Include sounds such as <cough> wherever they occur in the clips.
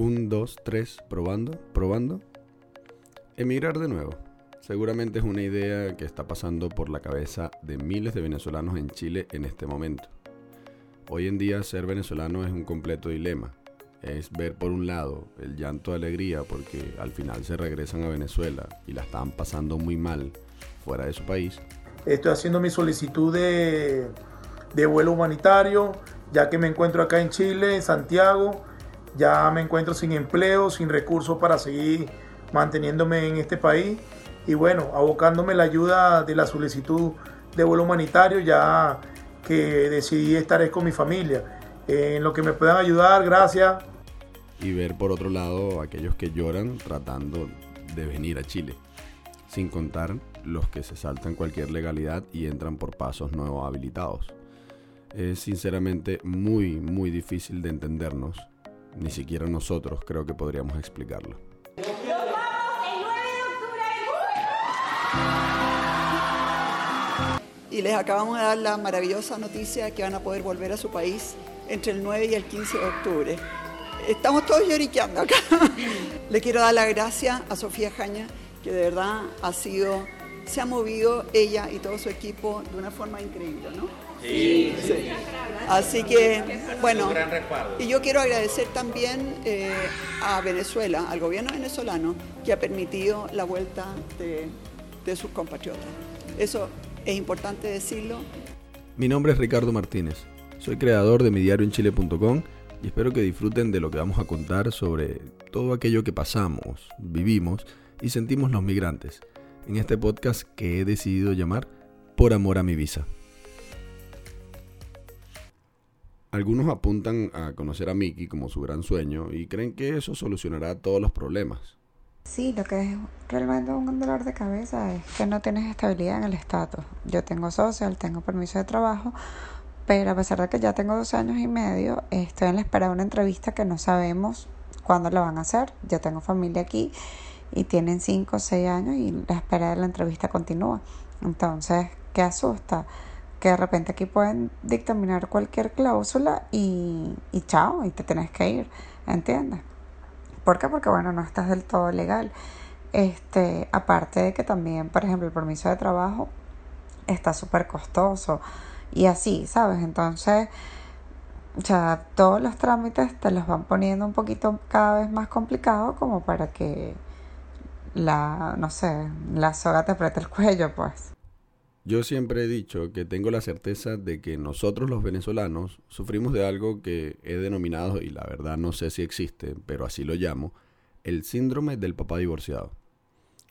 Un, dos, tres, probando, probando. Emigrar de nuevo. Seguramente es una idea que está pasando por la cabeza de miles de venezolanos en Chile en este momento. Hoy en día ser venezolano es un completo dilema. Es ver por un lado el llanto de alegría porque al final se regresan a Venezuela y la están pasando muy mal fuera de su país. Estoy haciendo mi solicitud de, de vuelo humanitario, ya que me encuentro acá en Chile, en Santiago. Ya me encuentro sin empleo, sin recursos para seguir manteniéndome en este país. Y bueno, abocándome la ayuda de la solicitud de vuelo humanitario, ya que decidí estar con mi familia. En lo que me puedan ayudar, gracias. Y ver por otro lado aquellos que lloran tratando de venir a Chile. Sin contar los que se saltan cualquier legalidad y entran por pasos nuevos habilitados. Es sinceramente muy, muy difícil de entendernos. Ni siquiera nosotros creo que podríamos explicarlo. Y les acabamos de dar la maravillosa noticia de que van a poder volver a su país entre el 9 y el 15 de octubre. Estamos todos lloriqueando acá. <laughs> Le quiero dar las gracias a Sofía Jaña, que de verdad ha sido, se ha movido ella y todo su equipo de una forma increíble, ¿no? Sí. Así que, bueno, y yo quiero agradecer también eh, a Venezuela, al gobierno venezolano, que ha permitido la vuelta de, de sus compatriotas. Eso es importante decirlo. Mi nombre es Ricardo Martínez. Soy creador de midiarioenchile.com y espero que disfruten de lo que vamos a contar sobre todo aquello que pasamos, vivimos y sentimos los migrantes en este podcast que he decidido llamar Por amor a mi visa. Algunos apuntan a conocer a Mickey como su gran sueño y creen que eso solucionará todos los problemas. Sí, lo que es realmente un dolor de cabeza es que no tienes estabilidad en el estatus. Yo tengo social, tengo permiso de trabajo, pero a pesar de que ya tengo dos años y medio, estoy en la espera de una entrevista que no sabemos cuándo la van a hacer. Yo tengo familia aquí y tienen cinco o seis años y la espera de la entrevista continúa. Entonces, ¿qué asusta? Que de repente aquí pueden dictaminar cualquier cláusula y, y chao, y te tenés que ir, ¿entiendes? ¿Por qué? Porque bueno, no estás del todo legal. Este, aparte de que también, por ejemplo, el permiso de trabajo está súper costoso y así, ¿sabes? Entonces, ya todos los trámites te los van poniendo un poquito cada vez más complicados como para que la, no sé, la soga te apriete el cuello, pues. Yo siempre he dicho que tengo la certeza de que nosotros los venezolanos sufrimos de algo que he denominado, y la verdad no sé si existe, pero así lo llamo, el síndrome del papá divorciado.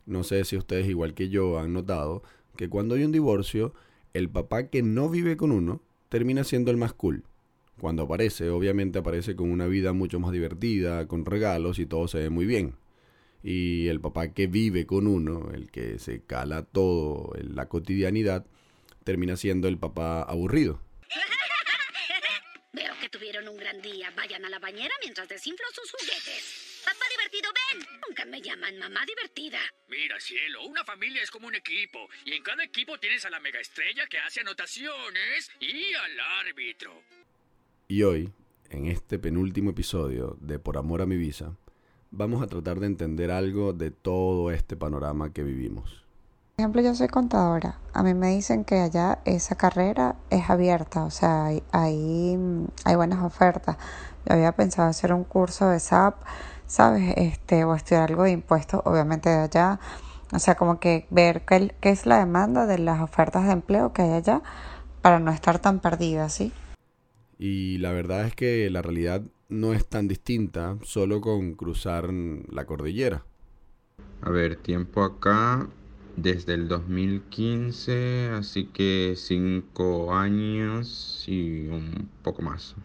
No sé si ustedes igual que yo han notado que cuando hay un divorcio, el papá que no vive con uno termina siendo el más cool. Cuando aparece, obviamente aparece con una vida mucho más divertida, con regalos y todo se ve muy bien. Y el papá que vive con uno, el que se cala todo en la cotidianidad, termina siendo el papá aburrido. <laughs> Veo que tuvieron un gran día. Vayan a la bañera mientras desinflo sus juguetes. Papá divertido, ven. Nunca me llaman mamá divertida. Mira, cielo, una familia es como un equipo. Y en cada equipo tienes a la mega estrella que hace anotaciones y al árbitro. Y hoy, en este penúltimo episodio de Por Amor a mi Visa, vamos a tratar de entender algo de todo este panorama que vivimos. Por ejemplo, yo soy contadora. A mí me dicen que allá esa carrera es abierta, o sea, hay, hay, hay buenas ofertas. Yo había pensado hacer un curso de SAP, ¿sabes? Este, o estudiar algo de impuestos, obviamente de allá. O sea, como que ver qué, qué es la demanda de las ofertas de empleo que hay allá para no estar tan perdida, ¿sí? Y la verdad es que la realidad no es tan distinta solo con cruzar la cordillera. A ver, tiempo acá desde el 2015, así que cinco años y un poco más,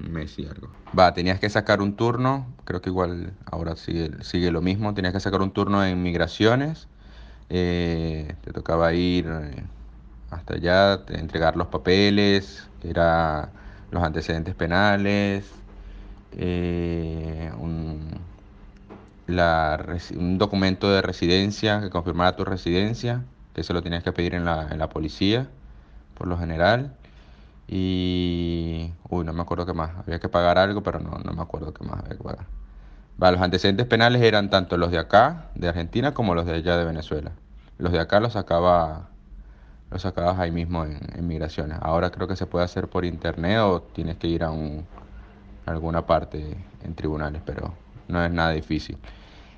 un mes y algo. Va, tenías que sacar un turno, creo que igual ahora sigue, sigue lo mismo, tenías que sacar un turno en migraciones, eh, te tocaba ir eh, hasta allá, entregar los papeles, era los antecedentes penales, eh, un, un, documento de residencia que confirmara tu residencia, que eso lo tenías que pedir en la, en la policía, por lo general. Y. Uy, no me acuerdo qué más. Había que pagar algo, pero no, no me acuerdo qué más había que pagar. los antecedentes penales eran tanto los de acá, de Argentina, como los de allá de Venezuela. Los de acá los sacaba los sacabas ahí mismo en, migraciones. Ahora creo que se puede hacer por internet o tienes que ir a, un, alguna parte en tribunales, pero no es nada difícil.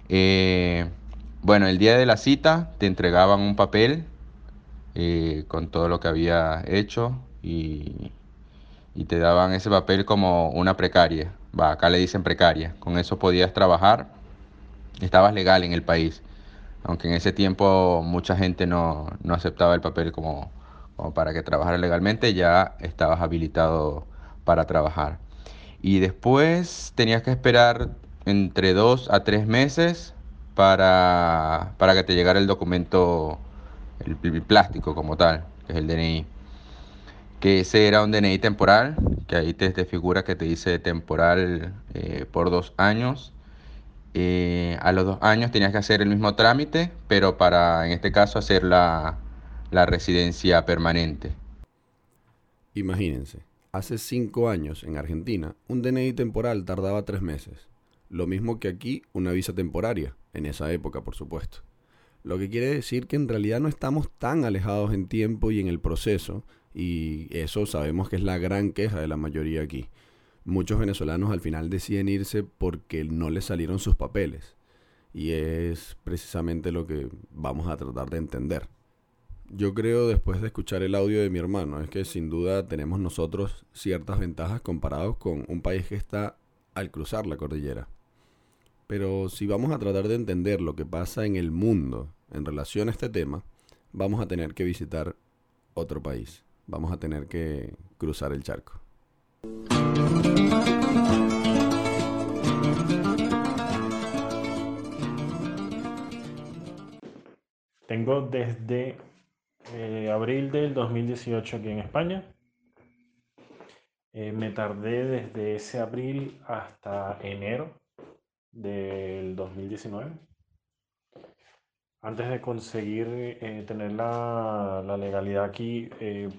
Eh, bueno, el día de la cita te entregaban un papel eh, con todo lo que había hecho y, te daban ese papel como una precaria. Va, acá le dicen precaria. Con eso podías trabajar. Estabas legal en el país aunque en ese tiempo mucha gente no, aceptaba el papel como, para que trabajara legalmente, ya estabas habilitado para trabajar. Y después tenías que esperar entre dos a tres meses para, que te llegara el documento, el, plástico como tal, que es el DNI. Que ese era un DNI temporal, que ahí te, figura que te dice temporal eh, por dos años eh, a los dos años tenías que hacer el mismo trámite, pero para, en este caso, hacer la, la residencia permanente. Imagínense, hace cinco años en Argentina, un DNI temporal tardaba tres meses. Lo mismo que aquí una visa temporaria, en esa época, por supuesto. Lo que quiere decir que en realidad no estamos tan alejados en tiempo y en el proceso, y eso sabemos que es la gran queja de la mayoría aquí muchos venezolanos al final deciden irse porque no les salieron sus papeles. Y es precisamente lo que vamos a tratar de entender. Yo creo, después de escuchar el audio de mi hermano, es que sin duda tenemos nosotros ciertas ventajas comparados con un país que está al cruzar la cordillera. Pero si vamos a tratar de entender lo que pasa en el mundo en relación a este tema, vamos a tener que visitar otro país. Vamos a tener que cruzar el charco. Tengo desde eh, abril del 2018 aquí en España. Eh, me tardé desde ese abril hasta enero del 2019. Antes de conseguir eh, tener la, legalidad aquí,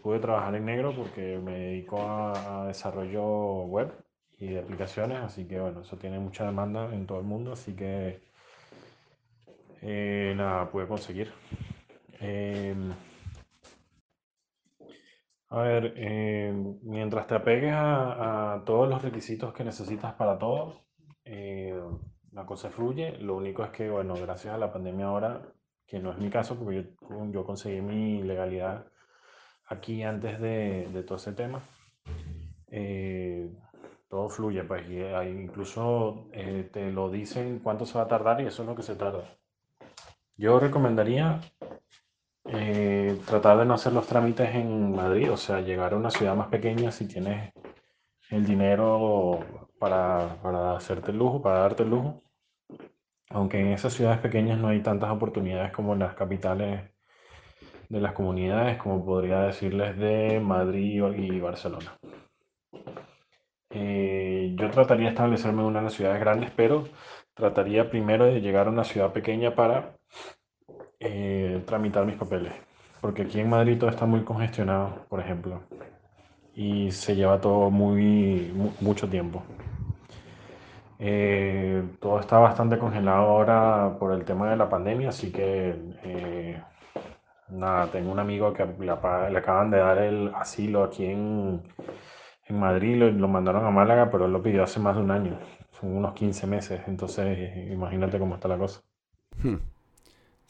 pude trabajar en negro porque me dedico a, desarrollo web y de aplicaciones, así que bueno, eso tiene mucha demanda en todo el mundo, así que eh, nada, pude conseguir. Em, a ver, em, mientras te apegues a, a, todos los requisitos que necesitas para todo, la cosa fluye. Lo único es que, bueno, gracias a la pandemia ahora, que no es mi caso, porque yo, yo conseguí mi legalidad aquí antes de, de todo ese tema, eh, todo fluye, pues, y incluso eh, te lo dicen cuánto se va a tardar y eso es lo que se tarda. Yo recomendaría eh, tratar de no hacer los trámites en Madrid, o sea, llegar a una ciudad más pequeña si tienes el dinero para, para hacerte el lujo, para darte el lujo aunque en esas ciudades pequeñas no hay tantas oportunidades como en las capitales de las comunidades, como podría decirles de Madrid y Barcelona. Eh, yo trataría de establecerme en una de las ciudades grandes, pero trataría primero de llegar a una ciudad pequeña para eh, tramitar mis papeles, porque aquí en Madrid todo está muy congestionado, por ejemplo, y se lleva todo muy mucho tiempo. Eh, todo está bastante congelado ahora por el tema de la pandemia, así que eh, nada, tengo un amigo que le, acaban de dar el asilo aquí en, en Madrid, lo, lo, mandaron a Málaga, pero él lo pidió hace más de un año, son unos 15 meses, entonces imagínate cómo está la cosa. Hmm.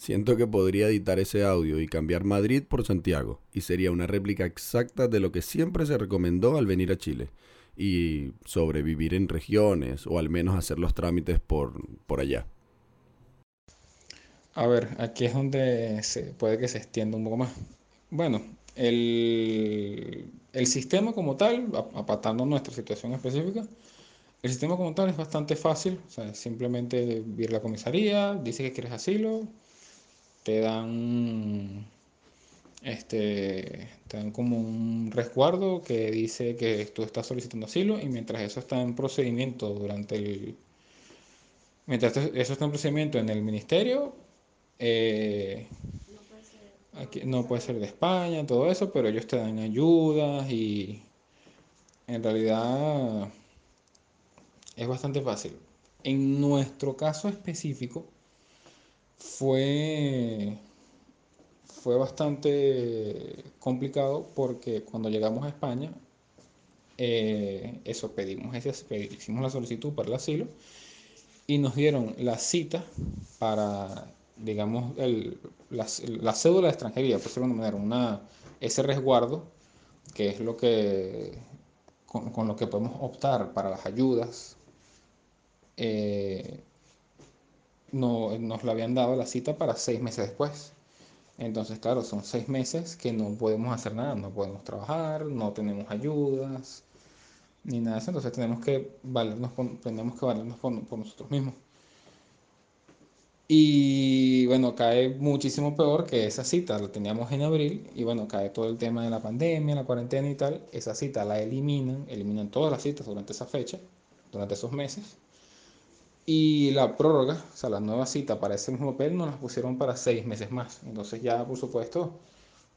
Siento que podría editar ese audio y cambiar Madrid por Santiago, y sería una réplica exacta de lo que siempre se recomendó al venir a Chile y sobrevivir en regiones o al menos hacer los trámites por, por allá. A ver, aquí es donde se, puede que se extienda un poco más. Bueno, el, el sistema como tal, apatando nuestra situación específica, el sistema como tal es bastante fácil. Simplemente ir a la comisaría, dice que quieres asilo, te dan este, te dan como un resguardo que dice que tú estás solicitando asilo y mientras eso está en procedimiento durante el... Mientras eso está en procedimiento en el ministerio, eh, aquí, no puede ser de España, todo eso, pero ellos te dan ayudas y en realidad es bastante fácil. En nuestro caso específico fue, fue bastante complicado porque cuando llegamos a España, eh, eso pedimos, hicimos la solicitud para el asilo y nos dieron la cita para, digamos, el, la, cédula de extranjería, por decirlo de una manera, una, ese resguardo, que es lo que, con, lo que podemos optar para las ayudas. Eh, no, nos la habían dado la cita para seis meses después. Entonces, claro, son seis meses que no podemos hacer nada, no podemos trabajar, no tenemos ayudas, ni nada de eso. Entonces tenemos que valernos tenemos que valernos por, nosotros mismos. Y bueno, cae muchísimo peor que esa cita, la teníamos en abril, y bueno, cae todo el tema de la pandemia, la cuarentena y tal. Esa cita la eliminan, eliminan todas las citas durante esa fecha, durante esos meses. Y la prórroga, o sea, la nueva cita para ese mismo papel nos la pusieron para seis meses más. Entonces ya, por supuesto,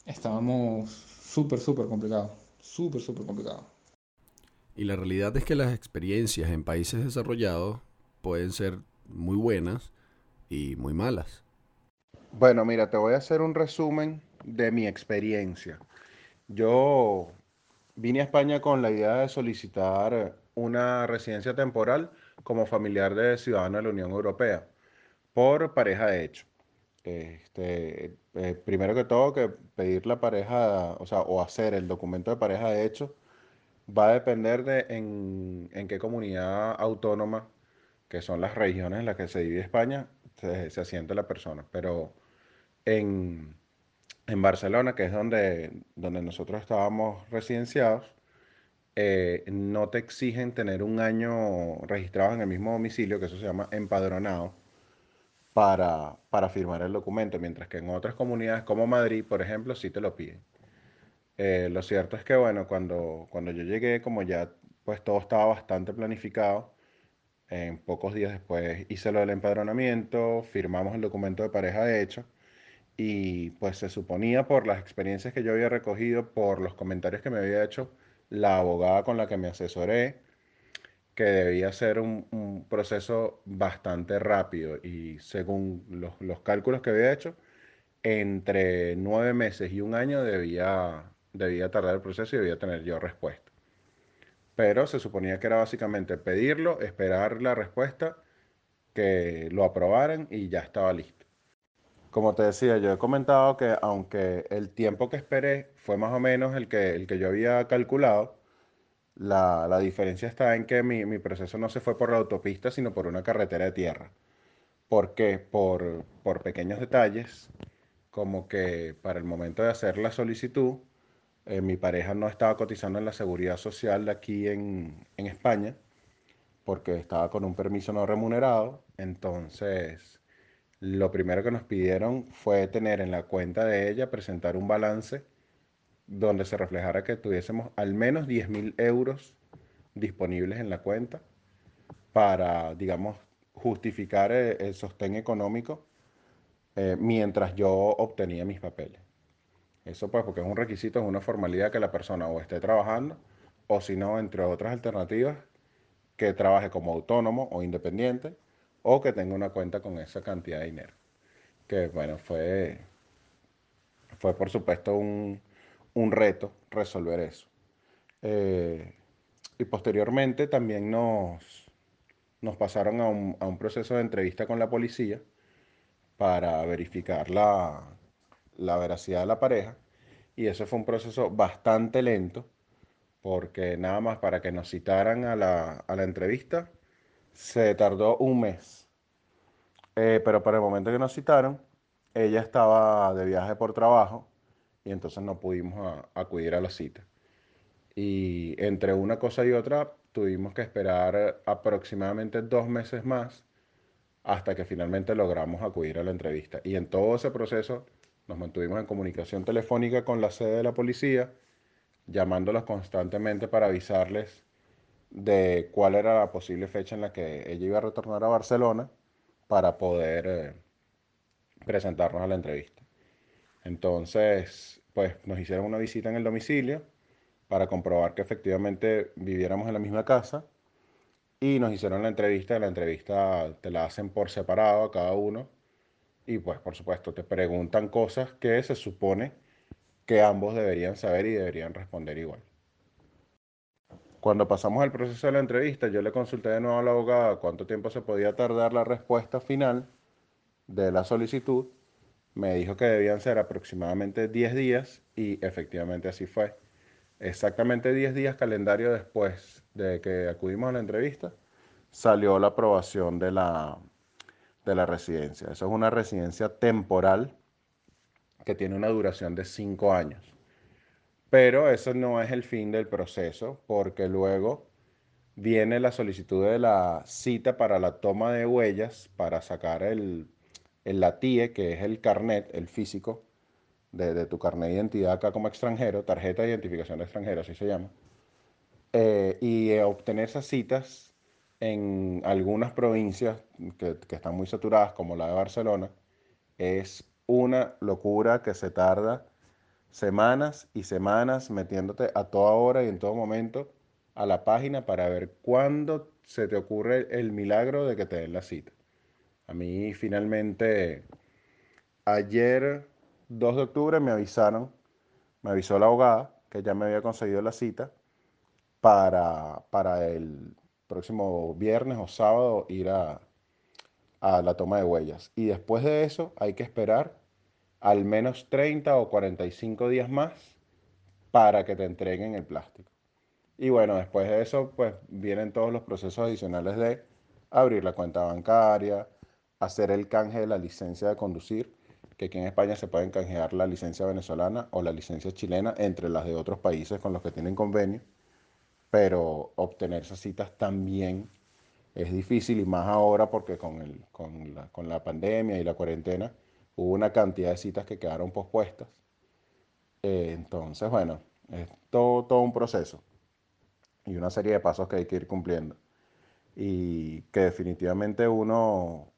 estábamos súper, súper complicados. Súper, súper complicados. Y la realidad es que las experiencias en países desarrollados pueden ser muy buenas y muy malas. Bueno, mira, te voy a hacer un resumen de mi experiencia. Yo vine a España con la idea de solicitar una residencia temporal como familiar de ciudadano de la Unión Europea por pareja de hecho. Este, eh, primero que todo, que pedir la pareja, o sea, o hacer el documento de pareja de hecho va a depender de en, qué comunidad autónoma, que son las regiones en las que se divide España, se, se asienta la persona. Pero en, Barcelona, que es donde, donde nosotros estábamos residenciados, eh, no te exigen tener un año registrado en el mismo domicilio, que eso se llama empadronado, para, para firmar el documento, mientras que en otras comunidades como Madrid, por ejemplo, sí te lo piden. Eh, lo cierto es que, bueno, cuando, cuando yo llegué, como ya pues todo estaba bastante planificado, en pocos días después hice lo del empadronamiento, firmamos el documento de pareja de hecho y pues se suponía por las experiencias que yo había recogido, por los comentarios que me había hecho la abogada con la que me asesoré, que debía ser un, proceso bastante rápido y según los, los cálculos que había hecho, entre nueve meses y un año debía debía tardar el proceso y debía tener yo respuesta. Pero se suponía que era básicamente pedirlo, esperar la respuesta, que lo aprobaran y ya estaba listo. Como te decía, yo he comentado que aunque el tiempo que esperé fue más o menos el que, el que yo había calculado, la, la diferencia está en que mi, mi, proceso no se fue por la autopista, sino por una carretera de tierra. ¿Por qué? Por, por pequeños detalles, como que para el momento de hacer la solicitud, eh, mi pareja no estaba cotizando en la seguridad social de aquí en, en España porque estaba con un permiso no remunerado. Entonces, lo primero que nos pidieron fue tener en la cuenta de ella, presentar un balance donde se reflejara que tuviésemos al menos 10 mil euros disponibles en la cuenta para, digamos, justificar el, el sostén económico eh, mientras yo obtenía mis papeles. Eso pues porque es un requisito, es una formalidad que la persona o esté trabajando o si no, entre otras alternativas, que trabaje como autónomo o independiente o que tenga una cuenta con esa cantidad de dinero. Que bueno, fue, fue por supuesto un, reto resolver eso. Eh, y posteriormente también nos, nos pasaron a un, a un proceso de entrevista con la policía para verificar la, la veracidad de la pareja. Y eso fue un proceso bastante lento, porque nada más para que nos citaran a la, entrevista se tardó un mes. Eh, pero para el momento que nos citaron, ella estaba de viaje por trabajo y entonces no pudimos acudir a la cita. Y entre una cosa y otra tuvimos que esperar aproximadamente dos meses más hasta que finalmente logramos acudir a la entrevista. Y en todo ese proceso nos mantuvimos en comunicación telefónica con la sede de la policía, llamándolos constantemente para avisarles de cuál era la posible fecha en la que ella iba a retornar a Barcelona para poder eh, presentarnos a la entrevista. Entonces, pues nos hicieron una visita en el domicilio para comprobar que efectivamente viviéramos en la misma casa y nos hicieron la entrevista. La entrevista te la hacen por separado a cada uno y pues por supuesto te preguntan cosas que se supone que ambos deberían saber y deberían responder igual. Cuando pasamos al proceso de la entrevista, yo le consulté de nuevo a la abogada cuánto tiempo se podía tardar la respuesta final de la solicitud. Me dijo que debían ser aproximadamente 10 días y efectivamente así fue. Exactamente 10 días calendario después de que acudimos a la entrevista, salió la aprobación de la, de la residencia. Eso es una residencia temporal que tiene una duración de 5 años. Pero eso no es el fin del proceso, porque luego viene la solicitud de la cita para la toma de huellas, para sacar el, el LATIE, que es el carnet, el físico, de, tu carnet de identidad acá como extranjero, tarjeta de identificación de extranjero, así se llama, eh, y obtener esas citas en algunas provincias que, que están muy saturadas, como la de Barcelona, es una locura que se tarda semanas y semanas metiéndote a toda hora y en todo momento a la página para ver cuándo se te ocurre el milagro de que te den la cita. A mí finalmente, ayer 2 de octubre me avisaron, me avisó la abogada que ya me había conseguido la cita para, para el próximo viernes o sábado ir a, a la toma de huellas. Y después de eso hay que esperar al menos 30 o 45 días más para que te entreguen el plástico. Y bueno, después de eso, pues vienen todos los procesos adicionales de abrir la cuenta bancaria, hacer el canje de la licencia de conducir, que aquí en España se pueden canjear la licencia venezolana o la licencia chilena entre las de otros países con los que tienen convenio, pero obtener esas citas también es difícil y más ahora porque con, el, con, la, con la pandemia y la cuarentena, hubo una cantidad de citas que quedaron pospuestas. Eh, entonces, bueno, es todo, todo un proceso y una serie de pasos que hay que ir cumpliendo. Y que definitivamente uno,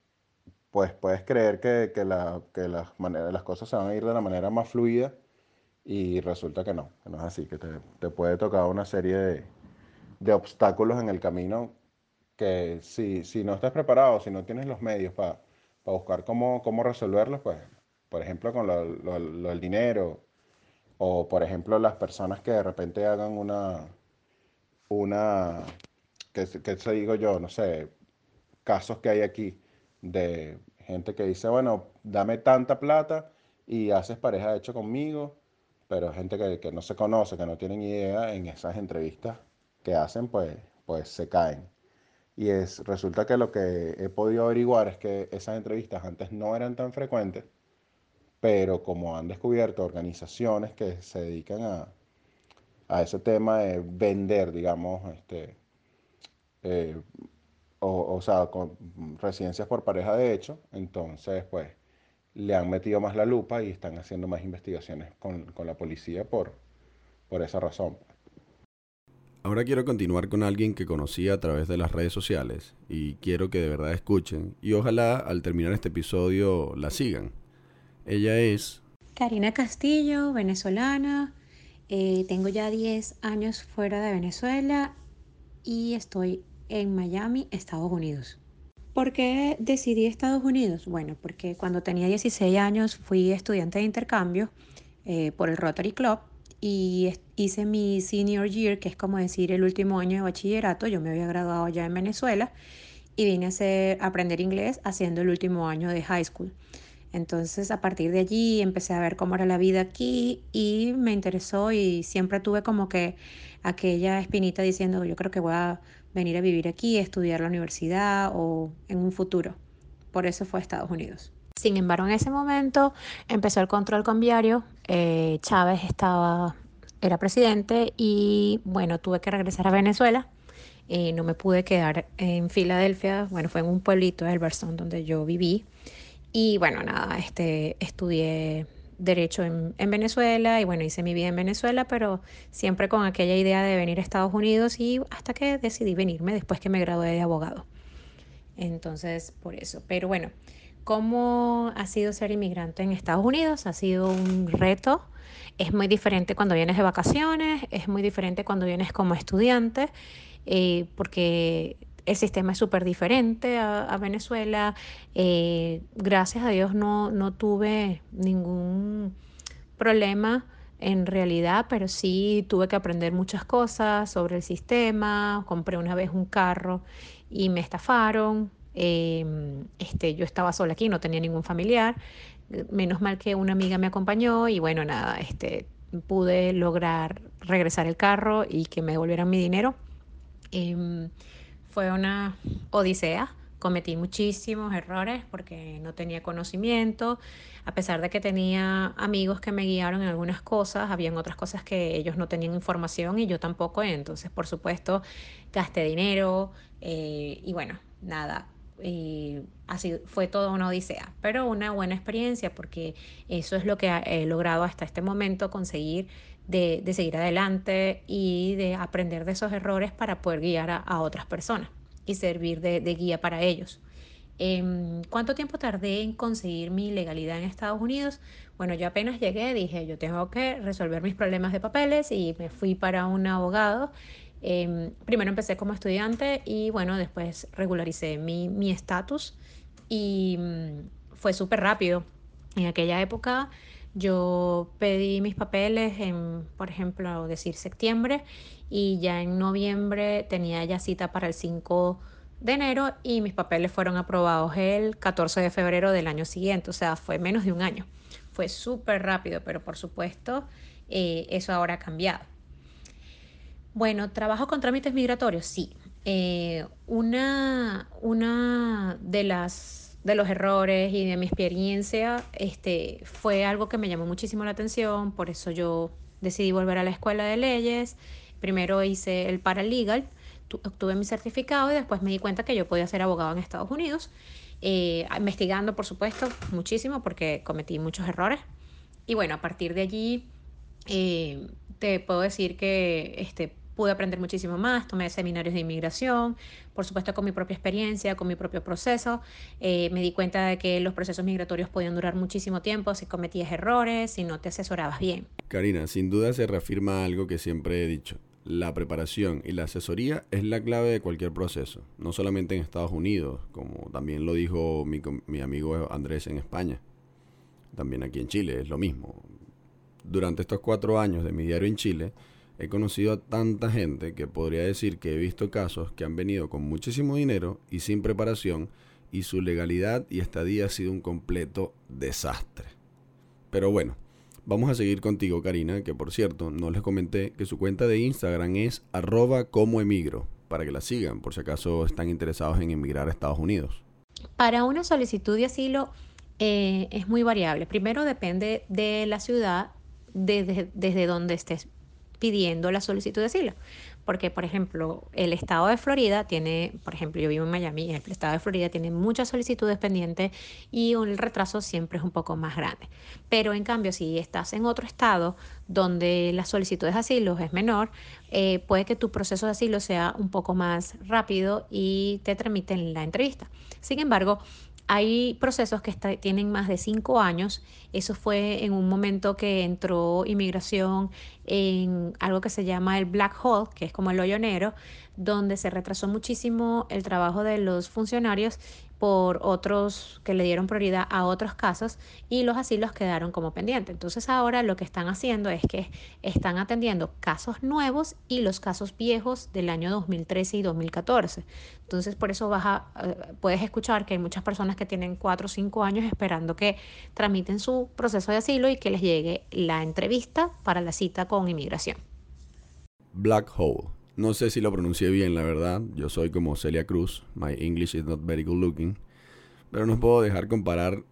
pues puedes creer que, que, la, que las, las cosas se van a ir de la manera más fluida y resulta que no, que no es así, que te, te puede tocar una serie de, de, obstáculos en el camino que si, si no estás preparado, si no tienes los medios para para buscar cómo, cómo resolverlo, pues, por ejemplo, con lo, lo, el dinero, o por ejemplo, las personas que de repente hagan una, una, que, que se digo yo, no sé, casos que hay aquí de gente que dice, bueno, dame tanta plata y haces pareja de hecho conmigo, pero gente que, que no se conoce, que no tienen idea, en esas entrevistas que hacen, pues, pues se caen. Y es, resulta que lo que he podido averiguar es que esas entrevistas antes no eran tan frecuentes, pero como han descubierto organizaciones que se dedican a, a ese tema de vender, digamos, este, eh, o, sea, con residencias por pareja de hecho, entonces pues le han metido más la lupa y están haciendo más investigaciones con, con la policía por, por esa razón. Ahora quiero continuar con alguien que conocí a través de las redes sociales y quiero que de verdad escuchen y ojalá al terminar este episodio la sigan. Ella es... Karina Castillo, venezolana. Eh, tengo ya 10 años fuera de Venezuela y estoy en Miami, Estados Unidos. ¿Por qué decidí Estados Unidos? Bueno, porque cuando tenía 16 años fui estudiante de intercambio eh, por el Rotary Club y hice mi senior year, que es como decir el último año de bachillerato. Yo me había graduado ya en Venezuela y vine a, hacer, aprender inglés haciendo el último año de high school. Entonces a partir de allí empecé a ver cómo era la vida aquí y me interesó y siempre tuve como que aquella espinita diciendo yo creo que voy a venir a vivir aquí, a estudiar la universidad o en un futuro. Por eso fue a Estados Unidos. Sin embargo, en ese momento empezó el control cambiario, eh, Chávez estaba, era presidente y bueno, tuve que regresar a Venezuela. Eh, no me pude quedar en Filadelfia, bueno, fue en un pueblito, Elberson, donde yo viví. Y bueno, nada, este, estudié derecho en, en, Venezuela y bueno, hice mi vida en Venezuela, pero siempre con aquella idea de venir a Estados Unidos y hasta que decidí venirme después que me gradué de abogado. Entonces, por eso. Pero bueno, ¿Cómo ha sido ser inmigrante en Estados Unidos? Ha sido un reto. Es muy diferente cuando vienes de vacaciones, es muy diferente cuando vienes como estudiante, eh, porque el sistema es súper diferente a, Venezuela. Eh, gracias a Dios no, no tuve ningún problema en realidad, pero sí tuve que aprender muchas cosas sobre el sistema. Compré una vez un carro y me estafaron. Em, este, yo estaba sola aquí, no tenía ningún familiar. Menos mal que una amiga me acompañó y bueno, nada, este, pude lograr regresar el carro y que me devolvieran mi dinero. Em, fue una odisea cometí muchísimos errores porque no tenía conocimiento, a pesar de que tenía amigos que me guiaron en algunas cosas, habían otras cosas que ellos no tenían información y yo tampoco, entonces por supuesto gasté dinero eh, y bueno, nada, y así fue toda una odisea, pero una buena experiencia porque eso es lo que he logrado hasta este momento conseguir de, seguir adelante y de aprender de esos errores para poder guiar a otras personas y servir de, guía para ellos. Em, ¿Cuánto tiempo tardé en conseguir mi legalidad en Estados Unidos? Bueno, yo apenas llegué, dije, yo tengo que resolver mis problemas de papeles y me fui para un abogado. Em, primero empecé como estudiante y bueno, después regularicé mi estatus y mm, fue súper rápido. En aquella época yo pedí mis papeles en, por ejemplo, decir septiembre y ya en noviembre tenía ya cita para el 5 de enero y mis papeles fueron aprobados el 14 de febrero del año siguiente, o sea, fue menos de un año. Fue súper rápido, pero por supuesto eh, eso ahora ha cambiado. Bueno, trabajo con trámites migratorios, sí. Eh, una, una de las de los errores y de mi experiencia, este, fue algo que me llamó muchísimo la atención, por eso yo decidí volver a la escuela de leyes. Primero hice el paralegal, obtuve mi certificado y después me di cuenta que yo podía ser abogado en Estados Unidos, eh, investigando, por supuesto, muchísimo porque cometí muchos errores. Y bueno, a partir de allí eh, te puedo decir que este, pude aprender muchísimo más, tomé seminarios de inmigración, por supuesto con mi propia experiencia, con mi propio proceso. Eh, me di cuenta de que los procesos migratorios podían durar muchísimo tiempo si cometías errores, si no te asesorabas bien. Karina, sin duda se reafirma algo que siempre he dicho. La preparación y la asesoría es la clave de cualquier proceso, no solamente en Estados Unidos, como también lo dijo mi, mi amigo Andrés en España, también aquí en Chile es lo mismo. Durante estos cuatro años de mi diario en Chile, He conocido a tanta gente que podría decir que he visto casos que han venido con muchísimo dinero y sin preparación y su legalidad y estadía ha sido un completo desastre. Pero bueno, vamos a seguir contigo Karina, que por cierto no les comenté que su cuenta de Instagram es arroba como emigro, para que la sigan por si acaso están interesados en emigrar a Estados Unidos. Para una solicitud de asilo eh, es muy variable. Primero depende de la ciudad desde, desde donde estés pidiendo la solicitud de asilo. Porque, por ejemplo, el estado de Florida tiene, por ejemplo, yo vivo en Miami, el estado de Florida tiene muchas solicitudes pendientes y el retraso siempre es un poco más grande. Pero en cambio, si estás en otro estado donde la solicitud de asilo es menor, eh, puede que tu proceso de asilo sea un poco más rápido y te tramiten la entrevista. Sin embargo, hay procesos que tienen más de cinco años. Eso fue en un momento que entró inmigración en algo que se llama el black hole, que es como el hoyo negro, donde se retrasó muchísimo el trabajo de los funcionarios por otros que le dieron prioridad a otros casos y los asilos quedaron como pendientes. Entonces ahora lo que están haciendo es que están atendiendo casos nuevos y los casos viejos del año 2013 y 2014. Entonces por eso vas a, eh, puedes escuchar que hay muchas personas que tienen cuatro o cinco años esperando que tramiten su proceso de asilo y que les llegue la entrevista para la cita con inmigración. Black Hole no sé si lo pronuncié bien, la verdad. Yo soy como Celia Cruz. My English is not very good looking. Pero no puedo dejar comparar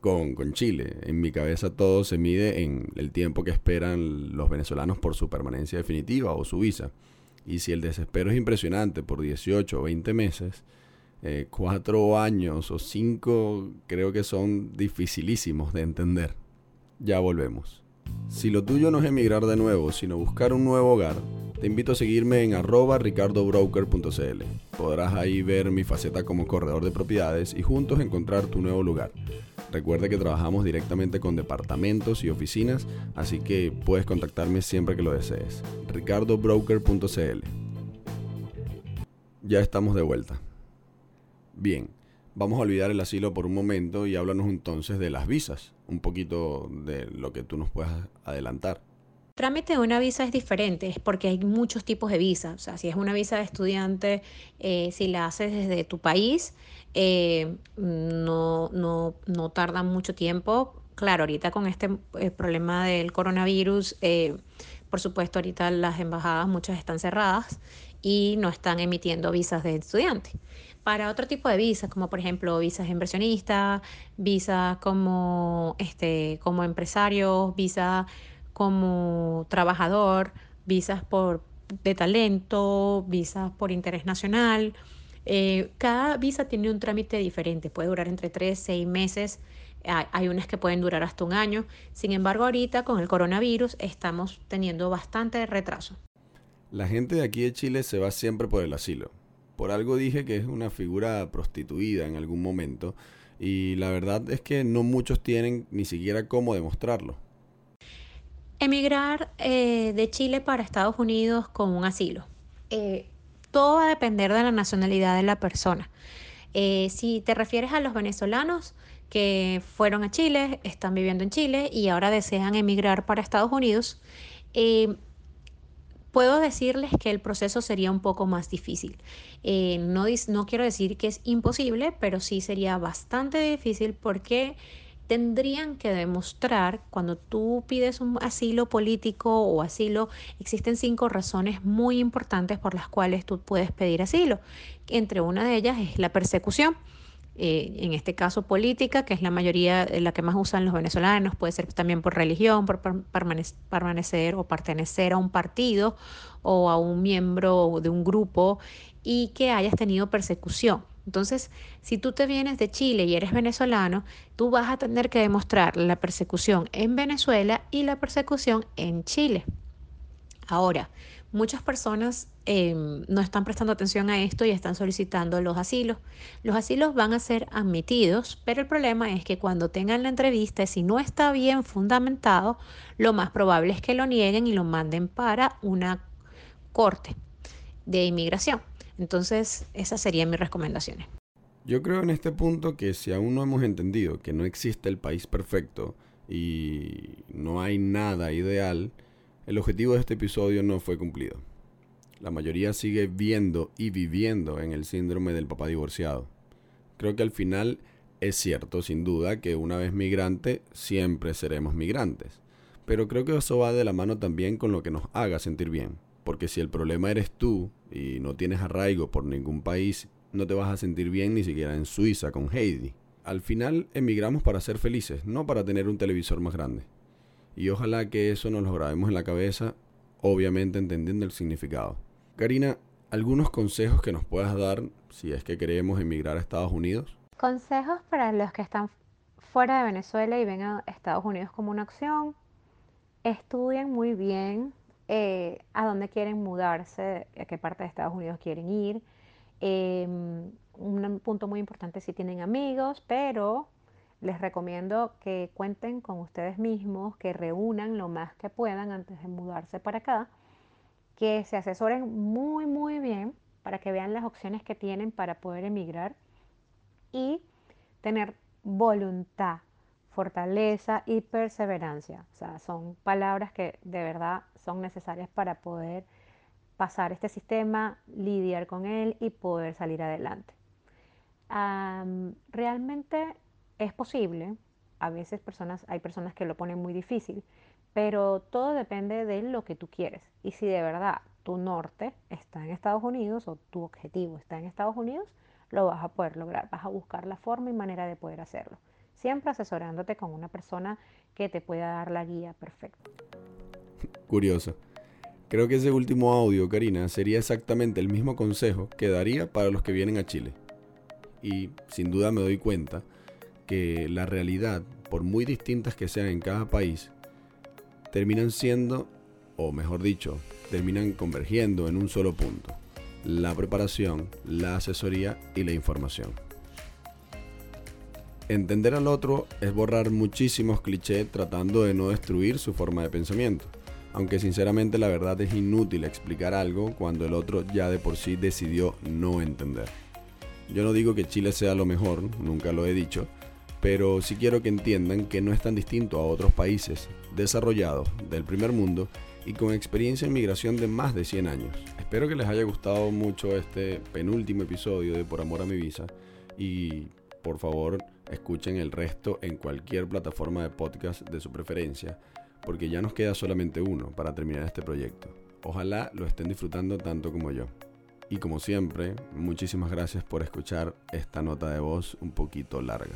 con, con, Chile. En mi cabeza todo se mide en el tiempo que esperan los venezolanos por su permanencia definitiva o su visa. Y si el desespero es impresionante por 18 o 20 meses, eh, cuatro años o cinco creo que son dificilísimos de entender. Ya volvemos. Si lo tuyo no es emigrar de nuevo, sino buscar un nuevo hogar, te invito a seguirme en arroba ricardobroker.cl. Podrás ahí ver mi faceta como corredor de propiedades y juntos encontrar tu nuevo lugar. Recuerda que trabajamos directamente con departamentos y oficinas, así que puedes contactarme siempre que lo desees. ricardobroker.cl Ya estamos de vuelta. Bien, vamos a olvidar el asilo por un momento y háblanos entonces de las visas, un poquito de lo que tú nos puedas adelantar. Trámite de una visa es diferente porque hay muchos tipos de visas. O sea, si es una visa de estudiante, eh, si la haces desde tu país, eh, no, no, no tarda mucho tiempo. Claro, ahorita con este eh, problema del coronavirus, por supuesto, ahorita las embajadas muchas están cerradas y no están emitiendo visas de estudiante. Para otro tipo de visas, como por ejemplo visas inversionistas, visas como, este, como empresario, visas como trabajador, visas por, de talento, visas por interés nacional. Eh, cada visa tiene un trámite diferente, puede durar entre 3, 6 meses, hay unas que pueden durar hasta un año. Sin embargo, ahorita con el coronavirus estamos teniendo bastante retraso. La gente de aquí de Chile se va siempre por el asilo. Por algo dije que es una figura prostituida en algún momento y la verdad es que no muchos tienen ni siquiera cómo demostrarlo. Emigrar eh, de Chile para Estados Unidos con un asilo. Eh, todo va a depender de la nacionalidad de la persona. Eh, si te refieres a los venezolanos que fueron a Chile, están viviendo en Chile y ahora desean emigrar para Estados Unidos, puedo decirles que el proceso sería un poco más difícil. no, no quiero decir que es imposible, pero sí sería bastante difícil porque tendrían que demostrar, cuando tú pides un asilo político o asilo, existen cinco razones muy importantes por las cuales tú puedes pedir asilo. Entre una de ellas es la persecución. Eh, en este caso política, que es la mayoría, eh, la que más usan los venezolanos, puede ser también por religión, por permanecer o pertenecer a un partido o a un miembro de un grupo y que hayas tenido persecución. Entonces, si tú te vienes de Chile y eres venezolano, tú vas a tener que demostrar la persecución en Venezuela y la persecución en Chile. Ahora, muchas personas em, no están prestando atención a esto y están solicitando los asilos. Los asilos van a ser admitidos, pero el problema es que cuando tengan la entrevista, si no está bien fundamentado, lo más probable es que lo nieguen y lo manden para una corte de inmigración. Entonces, esas serían mis recomendaciones. Yo creo en este punto que si aún no hemos entendido que no existe el país perfecto y no hay nada ideal, el objetivo de este episodio no fue cumplido. La mayoría sigue viendo y viviendo en el síndrome del papá divorciado. Creo que al final es cierto, sin duda, que una vez migrante siempre seremos migrantes. Pero creo que eso va de la mano también con lo que nos haga sentir bien. Porque si el problema eres tú y no tienes arraigo por ningún país, no te vas a sentir bien ni siquiera en Suiza con Heidi. Al final emigramos para ser felices, no para tener un televisor más grande. Y ojalá que eso nos lo grabemos en la cabeza, obviamente entendiendo el significado. Karina, ¿algunos consejos que nos puedas dar si es que queremos emigrar a Estados Unidos? Consejos para los que están fuera de Venezuela y ven a Estados Unidos como una opción. Estudien muy bien eh, a dónde quieren mudarse, a qué parte de Estados Unidos quieren ir. Em, un punto muy importante si tienen amigos, pero les recomiendo que cuenten con ustedes mismos, que reúnan lo más que puedan antes de mudarse para acá, que se asesoren muy, muy bien para que vean las opciones que tienen para poder emigrar y tener voluntad fortaleza y perseverancia. O sea, son palabras que de verdad son necesarias para poder pasar este sistema, lidiar con él y poder salir adelante. realmente es posible, a veces personas, hay personas que lo ponen muy difícil, pero todo depende de lo que tú quieres. Y si de verdad tu norte está en Estados Unidos o tu objetivo está en Estados Unidos, lo vas a poder lograr, vas a buscar la forma y manera de poder hacerlo siempre asesorándote con una persona que te pueda dar la guía perfecta. <laughs> Curioso. Creo que ese último audio, Karina, sería exactamente el mismo consejo que daría para los que vienen a Chile. Y sin duda me doy cuenta que la realidad, por muy distintas que sean en cada país, terminan siendo, o mejor dicho, terminan convergiendo en un solo punto. La preparación, la asesoría y la información. Entender al otro es borrar muchísimos clichés tratando de no destruir su forma de pensamiento. aunque sinceramente la verdad es inútil explicar algo cuando el otro ya de por sí decidió no entender. Yo no digo que Chile sea lo mejor, nunca lo he dicho, pero sí quiero que entiendan que no es tan distinto a otros países desarrollados del primer mundo y con experiencia en migración de más de 100 años. Espero que les haya gustado mucho este penúltimo episodio de Por Amor a mi Visa y por favor escuchen el resto en cualquier plataforma de podcast de su preferencia porque ya nos queda solamente uno para terminar este proyecto. Ojalá lo estén disfrutando tanto como yo. Y como siempre, muchísimas gracias por escuchar esta nota de voz un poquito larga.